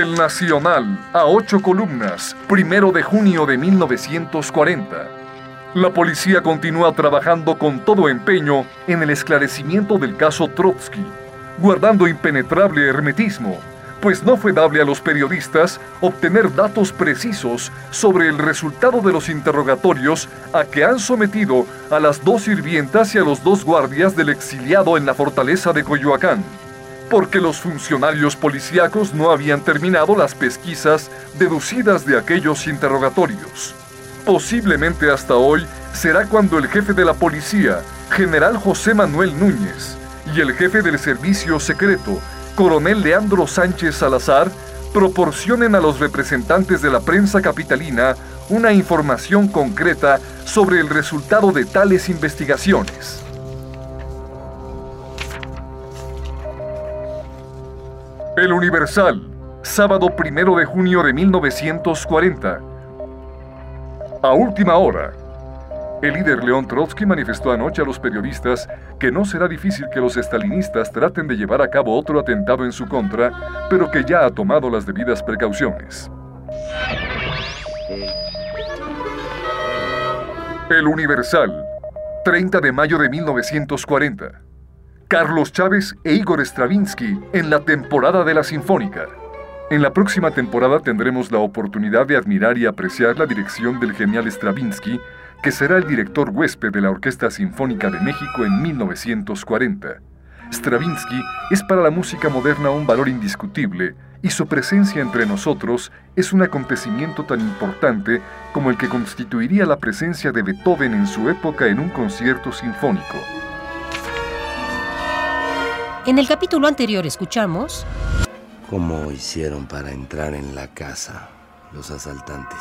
El Nacional, a ocho columnas, primero de junio de 1940. La policía continúa trabajando con todo empeño en el esclarecimiento del caso Trotsky, guardando impenetrable hermetismo, pues no fue dable a los periodistas obtener datos precisos sobre el resultado de los interrogatorios a que han sometido a las dos sirvientas y a los dos guardias del exiliado en la fortaleza de Coyoacán, porque los funcionarios policíacos no habían terminado las pesquisas deducidas de aquellos interrogatorios. Posiblemente hasta hoy será cuando el jefe de la policía, general José Manuel Núñez, y el jefe del servicio secreto, coronel Leandro Sánchez Salazar, proporcionen a los representantes de la prensa capitalina una información concreta sobre el resultado de tales investigaciones. El Universal, sábado primero de junio de 1940. A última hora, el líder León Trotsky manifestó anoche a los periodistas que no será difícil que los estalinistas traten de llevar a cabo otro atentado en su contra, pero que ya ha tomado las debidas precauciones. El Universal, 30 de mayo de 1940. Carlos Chávez e Igor Stravinsky en la temporada de la Sinfónica. En la próxima temporada tendremos la oportunidad de admirar y apreciar la dirección del genial Stravinsky que será el director huésped de la Orquesta Sinfónica de México en 1940. Stravinsky es para la música moderna un valor indiscutible y su presencia entre nosotros es un acontecimiento tan importante como el que constituiría la presencia de Beethoven en su época en un concierto sinfónico. En el capítulo anterior escuchamos... ¿Cómo hicieron para entrar en la casa los asaltantes?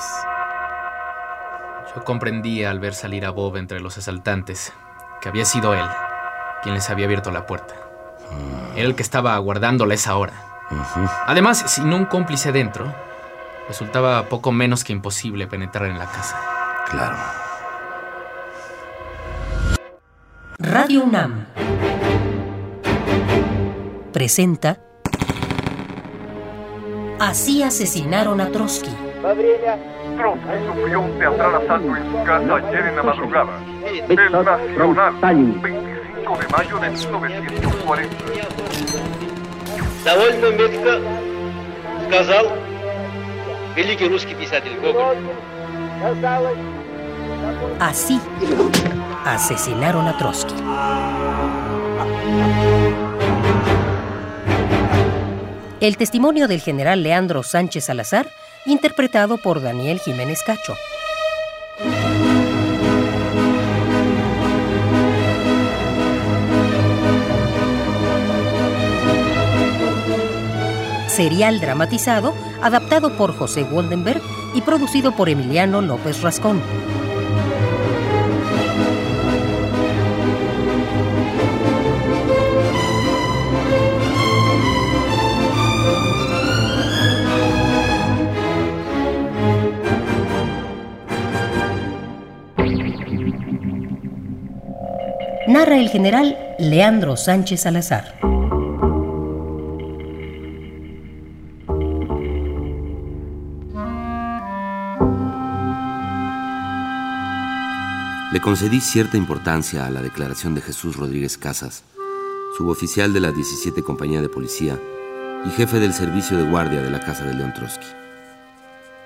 Yo comprendía al ver salir a Bob entre los asaltantes que había sido él quien les había abierto la puerta. Mm. Era el que estaba aguardándola esa hora. Además, sin un cómplice dentro, resultaba poco menos que imposible penetrar en la casa. Claro. Radio UNAM presenta Así asesinaron a Trotsky Trotsky sufrió un teatral asalto en su casa ayer en la madrugada. El Nacional, 25 de mayo de 1940. Довольно метко сказал великий русский писатель Гоголь. Así asesinaron a Trotsky. El testimonio del general Leandro Sánchez Salazar interpretado por Daniel Jiménez Cacho. Serial dramatizado, adaptado por José Woldenberg y producido por Emiliano López Rascón. Narra el general Leandro Sánchez Salazar. Le concedí cierta importancia a la declaración de Jesús Rodríguez Casas, suboficial de la 17 Compañía de Policía y jefe del servicio de guardia de la Casa de León Trotsky.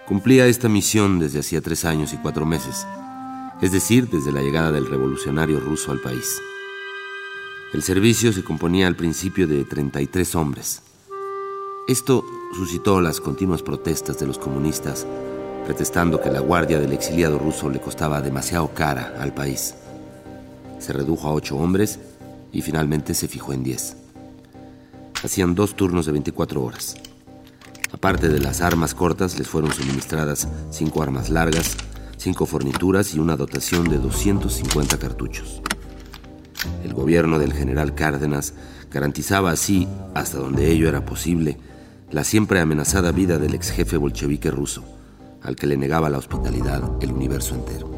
Cumplía esta misión desde hacía tres años y cuatro meses es decir, desde la llegada del revolucionario ruso al país. El servicio se componía al principio de 33 hombres. Esto suscitó las continuas protestas de los comunistas, protestando que la guardia del exiliado ruso le costaba demasiado cara al país. Se redujo a ocho hombres y finalmente se fijó en 10. Hacían dos turnos de 24 horas. Aparte de las armas cortas, les fueron suministradas cinco armas largas, cinco fornituras y una dotación de 250 cartuchos. El gobierno del general Cárdenas garantizaba así, hasta donde ello era posible, la siempre amenazada vida del ex jefe bolchevique ruso, al que le negaba la hospitalidad el universo entero.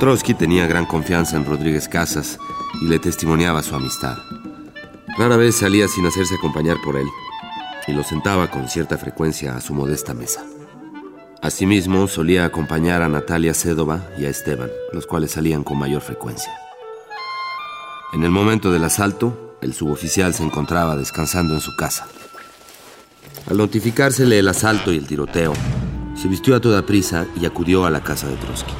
Trotsky tenía gran confianza en Rodríguez Casas y le testimoniaba su amistad. Rara vez salía sin hacerse acompañar por él y lo sentaba con cierta frecuencia a su modesta mesa. Asimismo, solía acompañar a Natalia Cédova y a Esteban, los cuales salían con mayor frecuencia. En el momento del asalto, el suboficial se encontraba descansando en su casa. Al notificársele el asalto y el tiroteo, se vistió a toda prisa y acudió a la casa de Trotsky.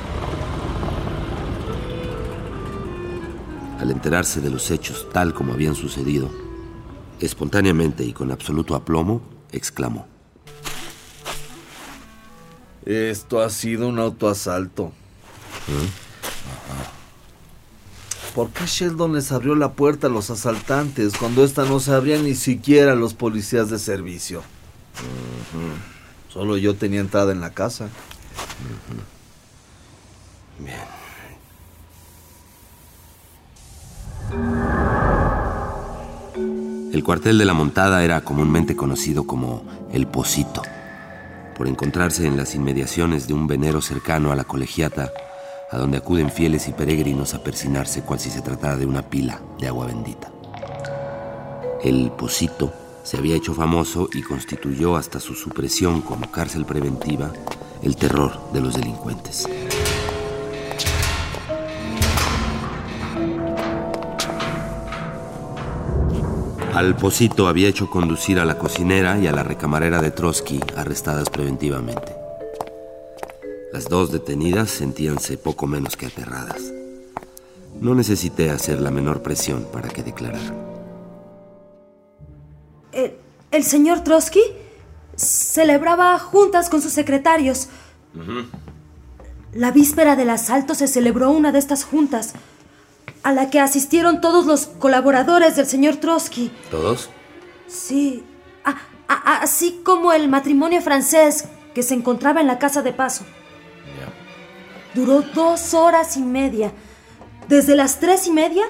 Al enterarse de los hechos tal como habían sucedido, espontáneamente y con absoluto aplomo, exclamó. Esto ha sido un autoasalto. ¿Por qué Sheldon les abrió la puerta a los asaltantes cuando esta no se abría ni siquiera a los policías de servicio? Solo yo tenía entrada en la casa. Bien. El cuartel de la montada era comúnmente conocido como el Pocito, por encontrarse en las inmediaciones de un venero cercano a la colegiata, a donde acuden fieles y peregrinos a persinarse cual si se tratara de una pila de agua bendita. El Pocito se había hecho famoso y constituyó hasta su supresión como cárcel preventiva el terror de los delincuentes. Al Pocito había hecho conducir a la cocinera y a la recamarera de Trotsky, arrestadas preventivamente. Las dos detenidas sentíanse poco menos que aterradas. No necesité hacer la menor presión para que declararan. El, el señor Trotsky celebraba juntas con sus secretarios. La víspera del asalto se celebró una de estas juntas a la que asistieron todos los colaboradores del señor Trotsky. ¿Todos? Sí, a- a- así como el matrimonio francés que se encontraba en la casa de paso. Duró dos horas y media, desde las tres y media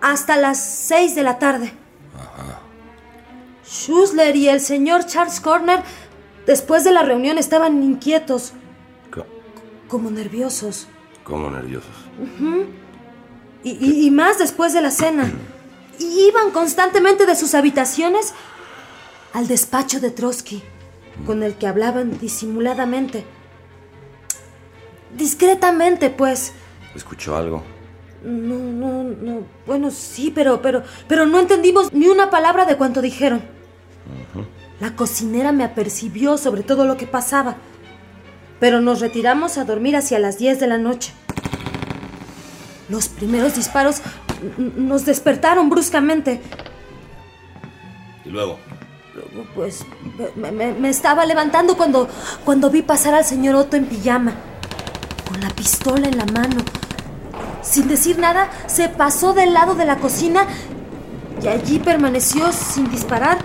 hasta las seis de la tarde. Schussler y el señor Charles Corner, después de la reunión, estaban inquietos, como nerviosos. ¿Cómo nerviosos? Y, y- y más después de la cena. Y iban constantemente de sus habitaciones al despacho de Trotsky, con el que hablaban disimuladamente. Discretamente, pues. ¿Escuchó algo? No, no, no. Bueno, sí, pero, pero, pero no entendimos ni una palabra de cuanto dijeron. La cocinera me apercibió sobre todo lo que pasaba, pero nos retiramos a dormir hacia las 10 de la noche. Los primeros disparos nos despertaron bruscamente. ¿Y luego? Pues me, me- me estaba levantando cuando, cuando vi pasar al señor Otto en pijama, con la pistola en la mano. Sin decir nada, se pasó del lado de la cocina y allí permaneció sin disparar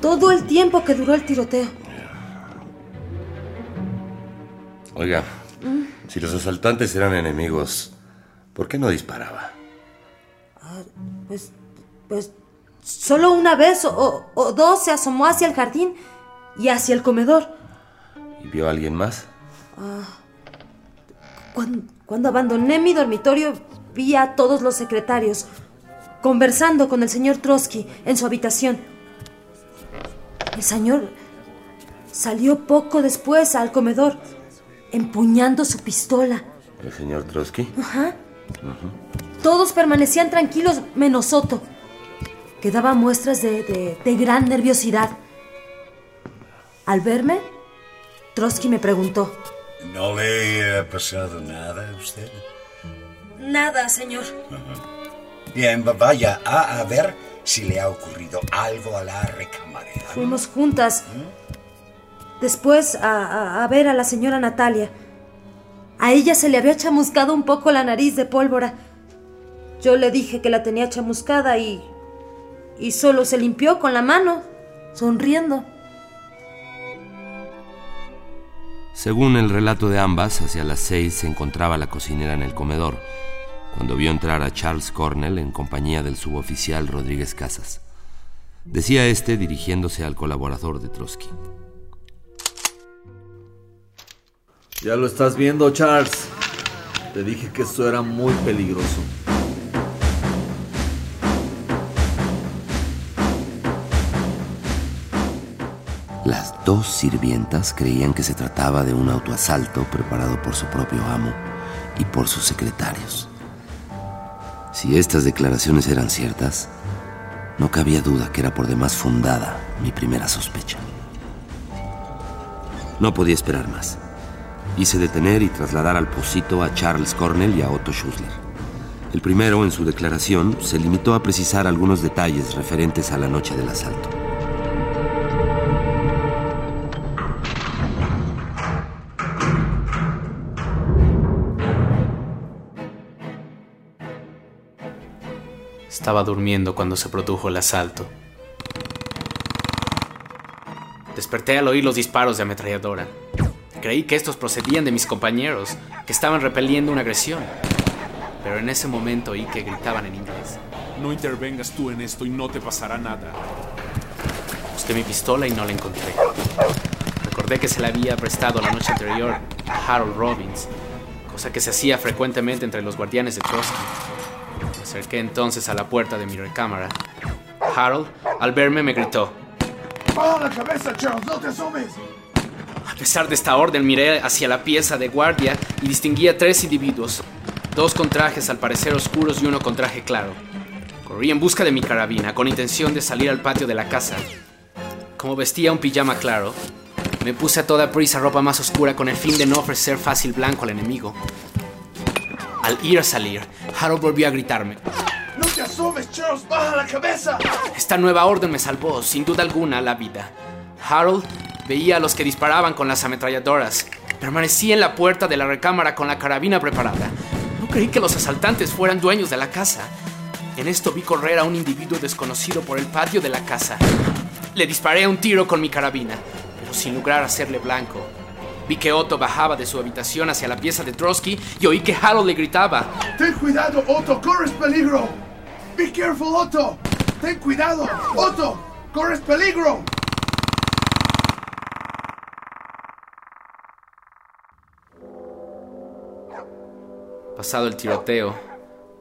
todo el tiempo que duró el tiroteo. Oiga, si los asaltantes eran enemigos, ¿por qué no disparaba? Pues, pues, solo una vez o, dos se asomó hacia el jardín y hacia el comedor. ¿Y vio a alguien más? Cuando, cuando abandoné mi dormitorio, vi a todos los secretarios conversando con el señor Trotsky en su habitación. El señor salió poco después al comedor, empuñando su pistola. ¿El señor Trotsky? Todos permanecían tranquilos, menos Otto, que daba muestras de, de- de gran nerviosidad. Al verme, Trotsky me preguntó. ¿No le ha pasado nada a usted? Nada, señor. Bien, va- vaya a, a ver si le ha ocurrido algo a la recamarera. Fuimos juntas. Después a, a- a ver a la señora Natalia. A ella se le había chamuscado un poco la nariz de pólvora. Yo le dije que la tenía chamuscada y. y solo se limpió con la mano, sonriendo. Según el relato de ambas, hacia las seis se encontraba la cocinera en el comedor, cuando vio entrar a Charles Cornell en compañía del suboficial Rodríguez Casas. Decía este dirigiéndose al colaborador de Trotsky. Ya lo estás viendo, Charles. Te dije que esto era muy peligroso. Las dos sirvientas creían que se trataba de un autoasalto preparado por su propio amo y por sus secretarios. Si estas declaraciones eran ciertas, no cabía duda que era por demás fundada mi primera sospecha. No podía esperar más. Hice detener y trasladar al Posito a Charles Cornell y a Otto Schussler. El primero, en su declaración, se limitó a precisar algunos detalles referentes a la noche del asalto. Estaba durmiendo cuando se produjo el asalto. Desperté al oír los disparos de ametralladora. Creí que estos procedían de mis compañeros, que estaban repeliendo una agresión. Pero en ese momento oí que gritaban en inglés. No intervengas tú en esto y no te pasará nada. Busqué mi pistola y no la encontré. Recordé que se la había prestado la noche anterior a Harold Robbins, cosa que se hacía frecuentemente entre los guardianes de Trotsky. Me acerqué entonces a la puerta de mi recámara. Harold, al verme, me gritó. ¡Baja la cabeza, Charles! ¡No te asomes! A pesar de esta orden, miré hacia la pieza de guardia y distinguí a tres individuos, dos con trajes al parecer oscuros y uno con traje claro. Corrí en busca de mi carabina con intención de salir al patio de la casa. Como vestía un pijama claro, me puse a toda prisa ropa más oscura con el fin de no ofrecer fácil blanco al enemigo. Al ir a salir, Harold volvió a gritarme. ¡No te asomes, Charles! ¡Baja la cabeza! Esta nueva orden me salvó, sin duda alguna, la vida. Harold veía a los que disparaban con las ametralladoras. Permanecí en la puerta de la recámara con la carabina preparada. No creí que los asaltantes fueran dueños de la casa. En esto vi correr a un individuo desconocido por el patio de la casa. Le disparé un tiro con mi carabina, pero sin lograr hacerle blanco. Vi que Otto bajaba de su habitación hacia la pieza de Trotsky y oí que Harold le gritaba. ¡Ten cuidado, Otto! ¡Corres peligro! ¡Be careful, Otto! ¡Ten cuidado! ¡Otto! ¡Corres peligro! Pasado el tiroteo,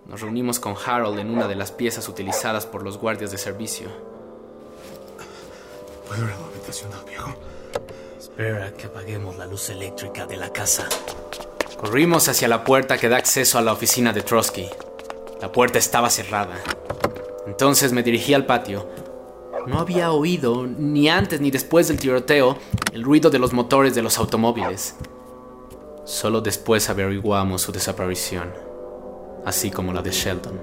nos reunimos con Harold en una de las piezas utilizadas por los guardias de servicio. ¿Puedo ir a la habitación del viejo? Espera que apaguemos la luz eléctrica de la casa. Corrimos hacia la puerta que da acceso a la oficina de Trotsky. La puerta estaba cerrada. Entonces me dirigí al patio. No había oído, ni antes ni después del tiroteo, el ruido de los motores de los automóviles. Solo después averiguamos su desaparición, así como la de Sheldon.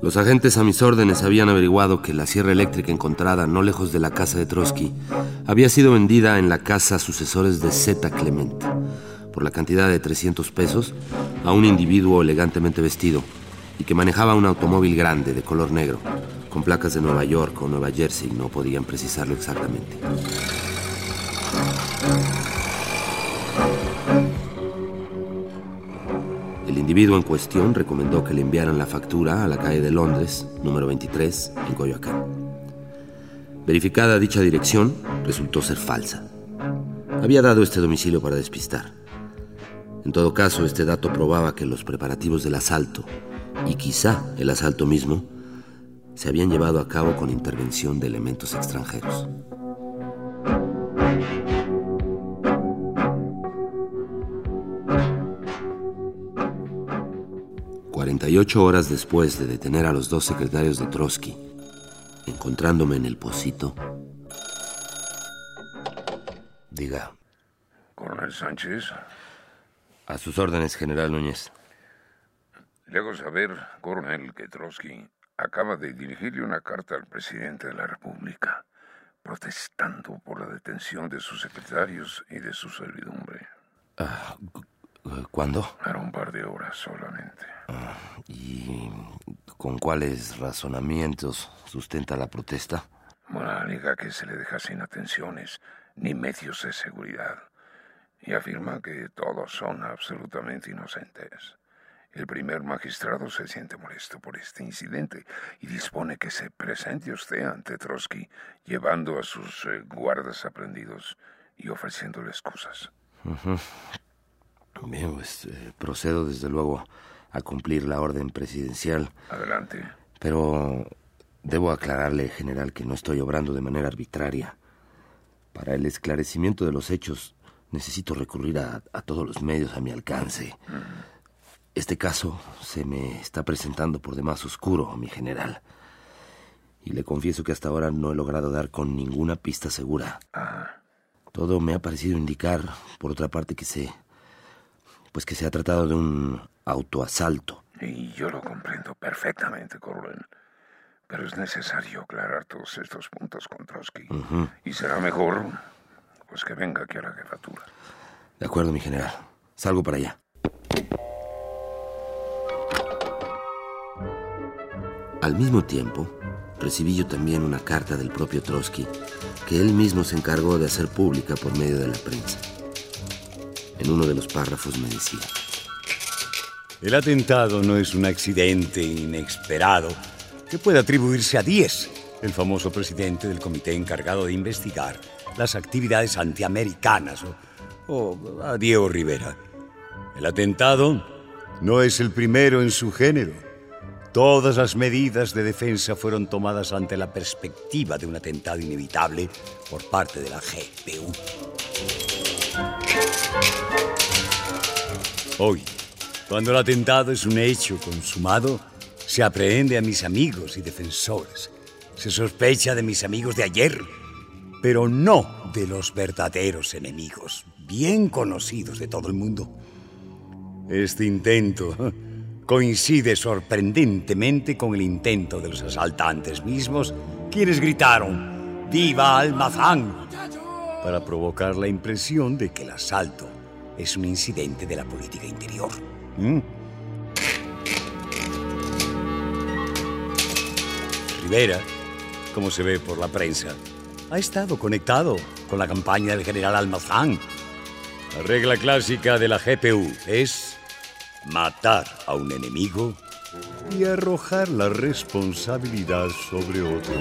Los agentes a mis órdenes habían averiguado que la sierra eléctrica encontrada no lejos de la casa de Trotsky había sido vendida en la casa sucesores de Z. Clement por la cantidad de 300 pesos a un individuo elegantemente vestido y que manejaba un automóvil grande de color negro, con placas de Nueva York o Nueva Jersey, no podían precisarlo exactamente. El individuo en cuestión recomendó que le enviaran la factura a la calle de Londres, número 23, en Coyoacán. Verificada dicha dirección, resultó ser falsa. Había dado este domicilio para despistar. En todo caso, este dato probaba que los preparativos del asalto, y quizá el asalto mismo, se habían llevado a cabo con intervención de elementos extranjeros. 48 horas después de detener a los dos secretarios de Trotsky, encontrándome en el pocito. Diga. Coronel Sánchez. A sus órdenes, general Núñez. Le hago saber, coronel, que Trotsky acaba de dirigirle una carta al presidente de la República, protestando por la detención de sus secretarios y de su servidumbre. Ah, ¿Cuándo? Para un par de horas solamente. ¿Y con cuáles razonamientos sustenta la protesta? Bueno, alega que se le deja sin atenciones ni medios de seguridad y afirma que todos son absolutamente inocentes. El primer magistrado se siente molesto por este incidente y dispone que se presente usted ante Trotsky llevando a sus eh, guardas aprendidos y ofreciéndole excusas. Bien, pues eh, procedo desde luego a cumplir la orden presidencial. Adelante. Pero debo aclararle, general, que no estoy obrando de manera arbitraria. Para el esclarecimiento de los hechos necesito recurrir a, todos los medios a mi alcance. Este caso se me está presentando por demás oscuro, mi general. Y le confieso que hasta ahora no he logrado dar con ninguna pista segura. Todo me ha parecido indicar, por otra parte, que se. pues que se ha tratado de un autoasalto. Y yo lo comprendo perfectamente, coronel. Pero es necesario aclarar todos estos puntos con Trotsky. Y será mejor, pues que venga aquí a la jefatura. De acuerdo, mi general. Salgo para allá. Al mismo tiempo, recibí yo también una carta del propio Trotsky que él mismo se encargó de hacer pública por medio de la prensa. En uno de los párrafos me decía, El atentado no es un accidente inesperado que puede atribuirse a Díez, el famoso presidente del comité encargado de investigar las actividades antiamericanas, o, o a Diego Rivera. El atentado no es el primero en su género Todas las medidas de defensa fueron tomadas ante la perspectiva de un atentado inevitable por parte de la GPU. Hoy, cuando el atentado es un hecho consumado, se aprehende a mis amigos y defensores. Se sospecha de mis amigos de ayer, pero no de los verdaderos enemigos, bien conocidos de todo el mundo. Este intento coincide sorprendentemente con el intento de los asaltantes mismos, quienes gritaron ¡Viva Almazán! para provocar la impresión de que el asalto es un incidente de la política interior. ¿Mm? Rivera, como se ve por la prensa, ha estado conectado con la campaña del general Almazán. La regla clásica de la GPU es matar a un enemigo y arrojar la responsabilidad sobre otro.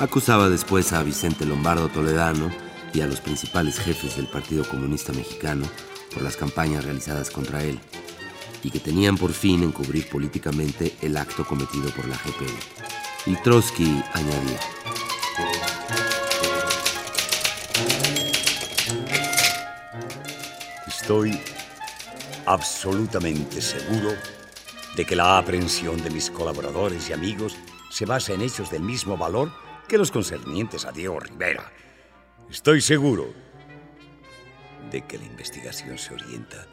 Acusaba después a Vicente Lombardo Toledano y a los principales jefes del Partido Comunista Mexicano por las campañas realizadas contra él y que tenían por fin encubrir políticamente el acto cometido por la GPU. Y Trotsky añadía, Estoy absolutamente seguro de que la aprehensión de mis colaboradores y amigos se basa en hechos del mismo valor que los concernientes a Diego Rivera. Estoy seguro de que la investigación se orienta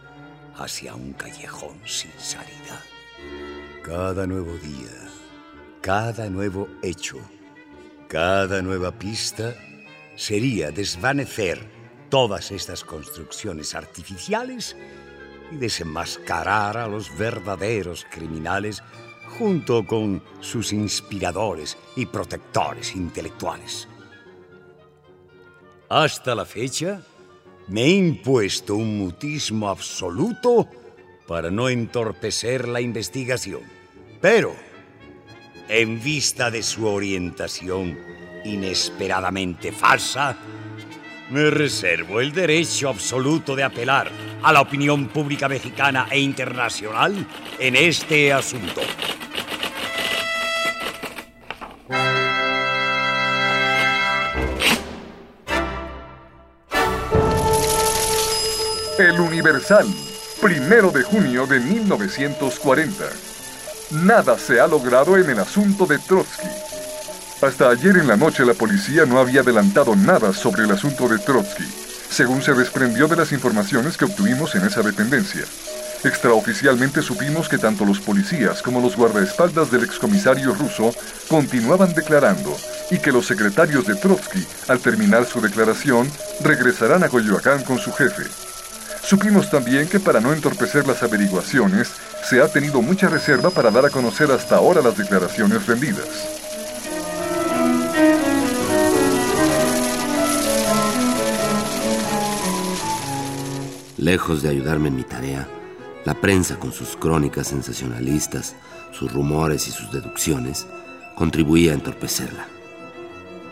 hacia un callejón sin salida. Cada nuevo día, cada nuevo hecho, cada nueva pista sería desvanecer todas estas construcciones artificiales y desenmascarar a los verdaderos criminales junto con sus inspiradores y protectores intelectuales. Hasta la fecha, me he impuesto un mutismo absoluto para no entorpecer la investigación. Pero, en vista de su orientación inesperadamente falsa, me reservo el derecho absoluto de apelar a la opinión pública mexicana e internacional en este asunto. El Universal, primero de junio de 1940. Nada se ha logrado en el asunto de Trotsky. Hasta ayer en la noche la policía no había adelantado nada sobre el asunto de Trotsky, según se desprendió de las informaciones que obtuvimos en esa dependencia. Extraoficialmente supimos que tanto los policías como los guardaespaldas del excomisario ruso continuaban declarando y que los secretarios de Trotsky, al terminar su declaración, regresarán a Coyoacán con su jefe. Supimos también que para no entorpecer las averiguaciones, se ha tenido mucha reserva para dar a conocer hasta ahora las declaraciones rendidas. Lejos de ayudarme en mi tarea, la prensa con sus crónicas sensacionalistas, sus rumores y sus deducciones, contribuía a entorpecerla.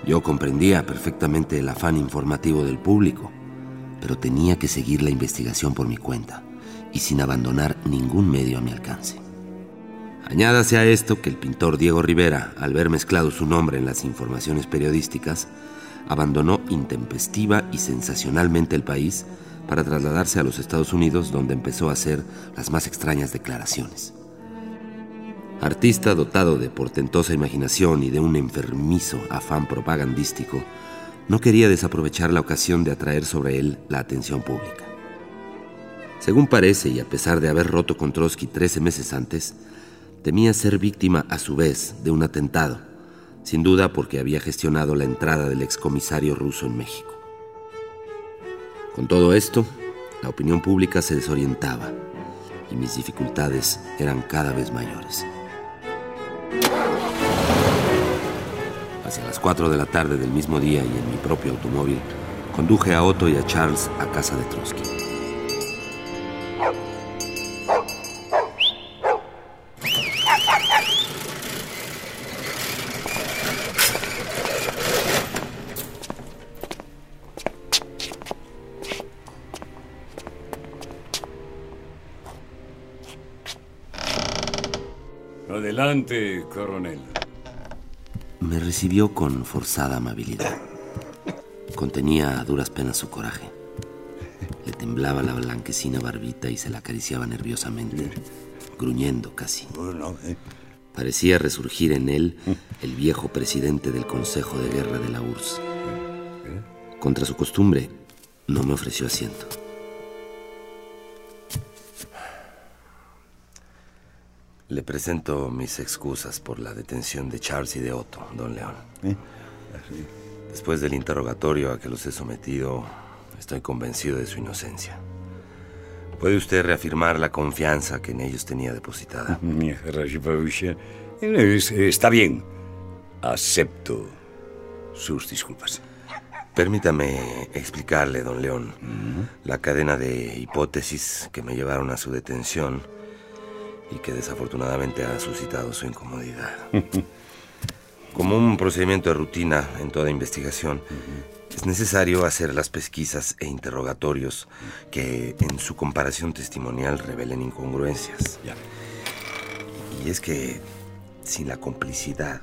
Yo comprendía perfectamente el afán informativo del público, pero tenía que seguir la investigación por mi cuenta y sin abandonar ningún medio a mi alcance. Añádase a esto que el pintor Diego Rivera, al ver mezclado su nombre en las informaciones periodísticas, abandonó intempestiva y sensacionalmente el país para trasladarse a los Estados Unidos donde empezó a hacer las más extrañas declaraciones. Artista dotado de portentosa imaginación y de un enfermizo afán propagandístico, no quería desaprovechar la ocasión de atraer sobre él la atención pública. Según parece, y a pesar de haber roto con Trotsky 13 meses antes, temía ser víctima a su vez de un atentado, sin duda porque había gestionado la entrada del excomisario ruso en México. Con todo esto, la opinión pública se desorientaba y mis dificultades eran cada vez mayores. Hacia las 4 de la tarde del mismo día y en mi propio automóvil, conduje a Otto y a Charles a casa de Trotsky. Coronel. Me recibió con forzada amabilidad. Contenía a duras penas su coraje. Le temblaba la blanquecina barbita y se la acariciaba nerviosamente, gruñendo casi. Eh. Parecía resurgir en él el viejo presidente del Consejo de Guerra de la URSS. Contra su costumbre, no me ofreció asiento. Le presento mis excusas por la detención de Charles y de Otto, don León. ¿Eh? Después del interrogatorio a que los he sometido, estoy convencido de su inocencia. ¿Puede usted reafirmar la confianza que en ellos tenía depositada? Está bien. Acepto sus disculpas. Permítame explicarle, don León, la cadena de hipótesis que me llevaron a su detención y que desafortunadamente ha suscitado su incomodidad. Como un procedimiento de rutina en toda investigación, es necesario hacer las pesquisas e interrogatorios que en su comparación testimonial revelen incongruencias. Y es que sin la complicidad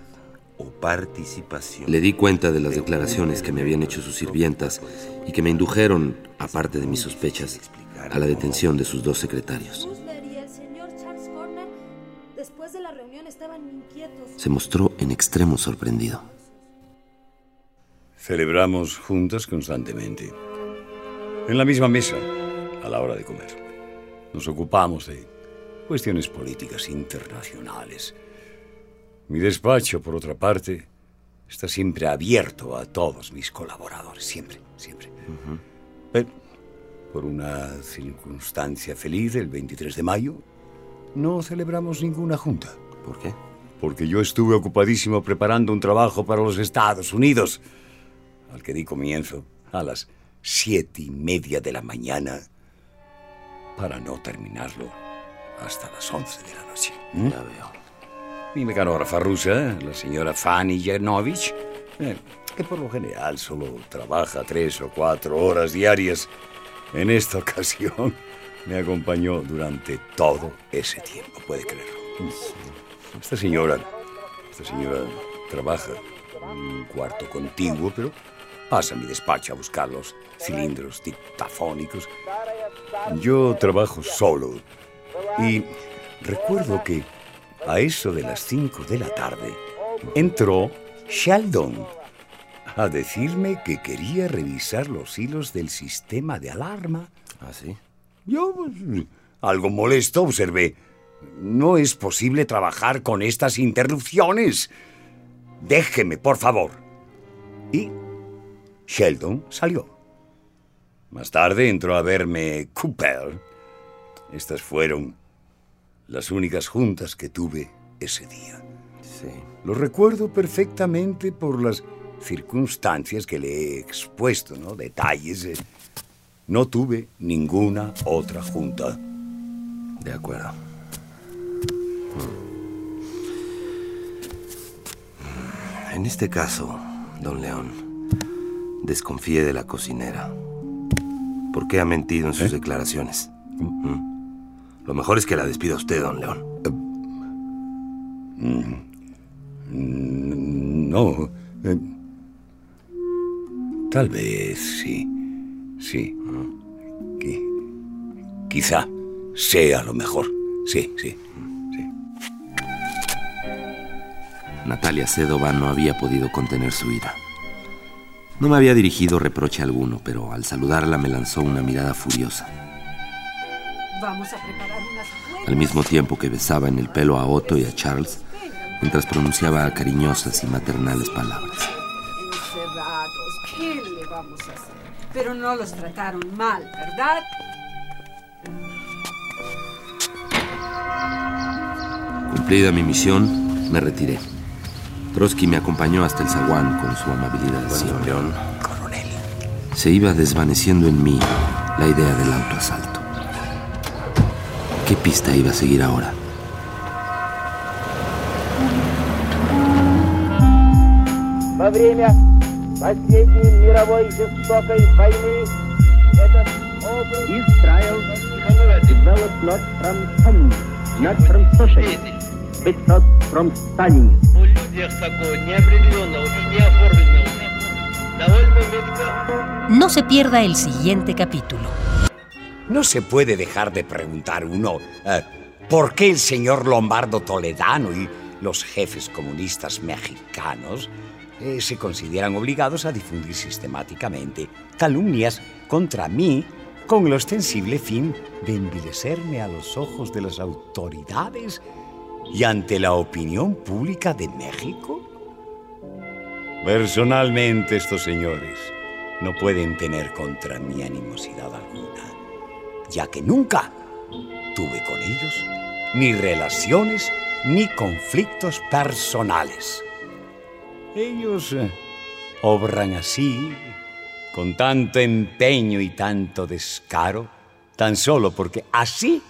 o participación... Le di cuenta de las declaraciones que me habían hecho sus sirvientas y que me indujeron, aparte de mis sospechas, a la detención de sus dos secretarios. Se mostró en extremo sorprendido. Celebramos juntas constantemente. En la misma mesa, a la hora de comer. Nos ocupamos de cuestiones políticas internacionales. Mi despacho, por otra parte, está siempre abierto a todos mis colaboradores. Siempre, siempre. Pero, por una circunstancia feliz, el 23 de mayo, no celebramos ninguna junta. ¿Por qué? Porque yo estuve ocupadísimo preparando un trabajo para los Estados Unidos, al que di comienzo a las siete y media de la mañana, para no terminarlo hasta las once de la noche. ¿Mm? Ya veo. Mi mecanógrafa rusa, la señora Fanny Yernovich, eh, que por lo general solo trabaja tres o cuatro horas diarias, en esta ocasión me acompañó durante todo ese tiempo, puede creerlo. Esta señora, esta señora trabaja en un cuarto contiguo, pero pasa a mi despacho a buscar los cilindros dictafónicos. Yo trabajo solo y recuerdo que a eso de las cinco de la tarde entró Sheldon a decirme que quería revisar los hilos del sistema de alarma. ¿Ah, sí? Yo, pues, algo molesto, observé. No es posible trabajar con estas interrupciones. Déjeme, por favor. Y Sheldon salió. Más tarde entró a verme Cooper. Estas fueron las únicas juntas que tuve ese día. Sí. Lo recuerdo perfectamente por las circunstancias que le he expuesto, ¿no? Detalles. eh. No tuve ninguna otra junta. De acuerdo. En este caso, don León, desconfíe de la cocinera. ¿Por qué ha mentido en sus declaraciones? ¿Mm? Lo mejor es que la despida usted, don León. Mm, No. eh, Tal vez sí. Sí. Qui- quizá sea lo mejor. Sí, sí. Natalia Sedova no había podido contener su ira. No me había dirigido reproche alguno, pero al saludarla me lanzó una mirada furiosa. Vamos a preparar unas al mismo tiempo que besaba en el pelo a Otto y a Charles, mientras pronunciaba cariñosas y maternales palabras. encerrados. ¿Qué le vamos a hacer? Pero no los trataron mal, ¿verdad? Cumplida mi misión, me retiré. Trotsky me acompañó hasta el zaguán con su amabilidad siempre. León. Se iba desvaneciendo en mí la idea del autoasalto. ¿Qué pista iba a seguir ahora? Во время последней мировой жестокой войны этот образ Israel developed not from fun, not from socialism, but not from Stalinism. У людях такого неопределенного и неоформленного довольно метко No se pierda el siguiente capítulo. No se puede dejar de preguntar uno eh, por qué el señor Lombardo Toledano y los jefes comunistas mexicanos eh, se consideran obligados a difundir sistemáticamente calumnias contra mí con el ostensible fin de envilecerme a los ojos de las autoridades y ante la opinión pública de México. Personalmente estos señores no pueden tener contra mí animosidad alguna, ya que nunca tuve con ellos ni relaciones ni conflictos personales. Ellos eh, obran así, con tanto empeño y tanto descaro, tan solo porque así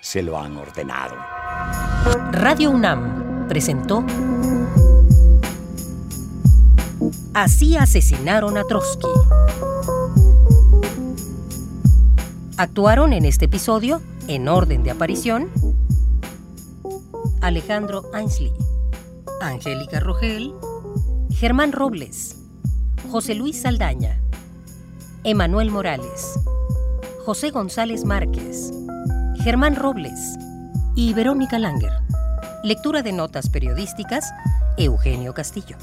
se lo han ordenado. Radio UNAM presentó Así asesinaron a Trotsky. Actuaron en este episodio, en orden de aparición, Alejandro Ainsley, Angélica Rogel, Germán Robles, José Luis Saldaña, Emanuel Morales, José González Márquez, Germán Robles y Verónica Langer. Lectura de notas periodísticas, Eugenio Castillo.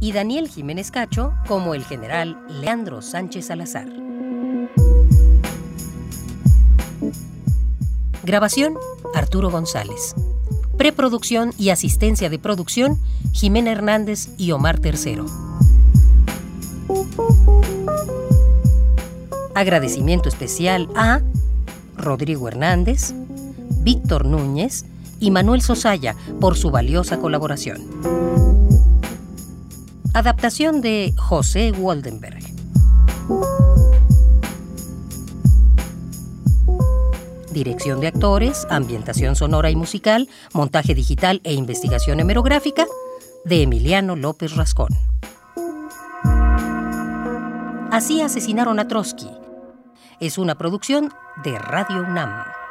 Y Daniel Jiménez Cacho como el general Leandro Sánchez Salazar. Grabación, Arturo González. Preproducción y asistencia de producción, Jimena Hernández y Omar Tercero. Agradecimiento especial a Rodrigo Hernández, Víctor Núñez y Manuel Sosaya por su valiosa colaboración. Adaptación de José Waldenberg. Dirección de actores, ambientación sonora y musical, montaje digital e investigación hemerográfica de Emiliano López Rascón. Así asesinaron a Trotsky. Es una producción de Radio UNAM.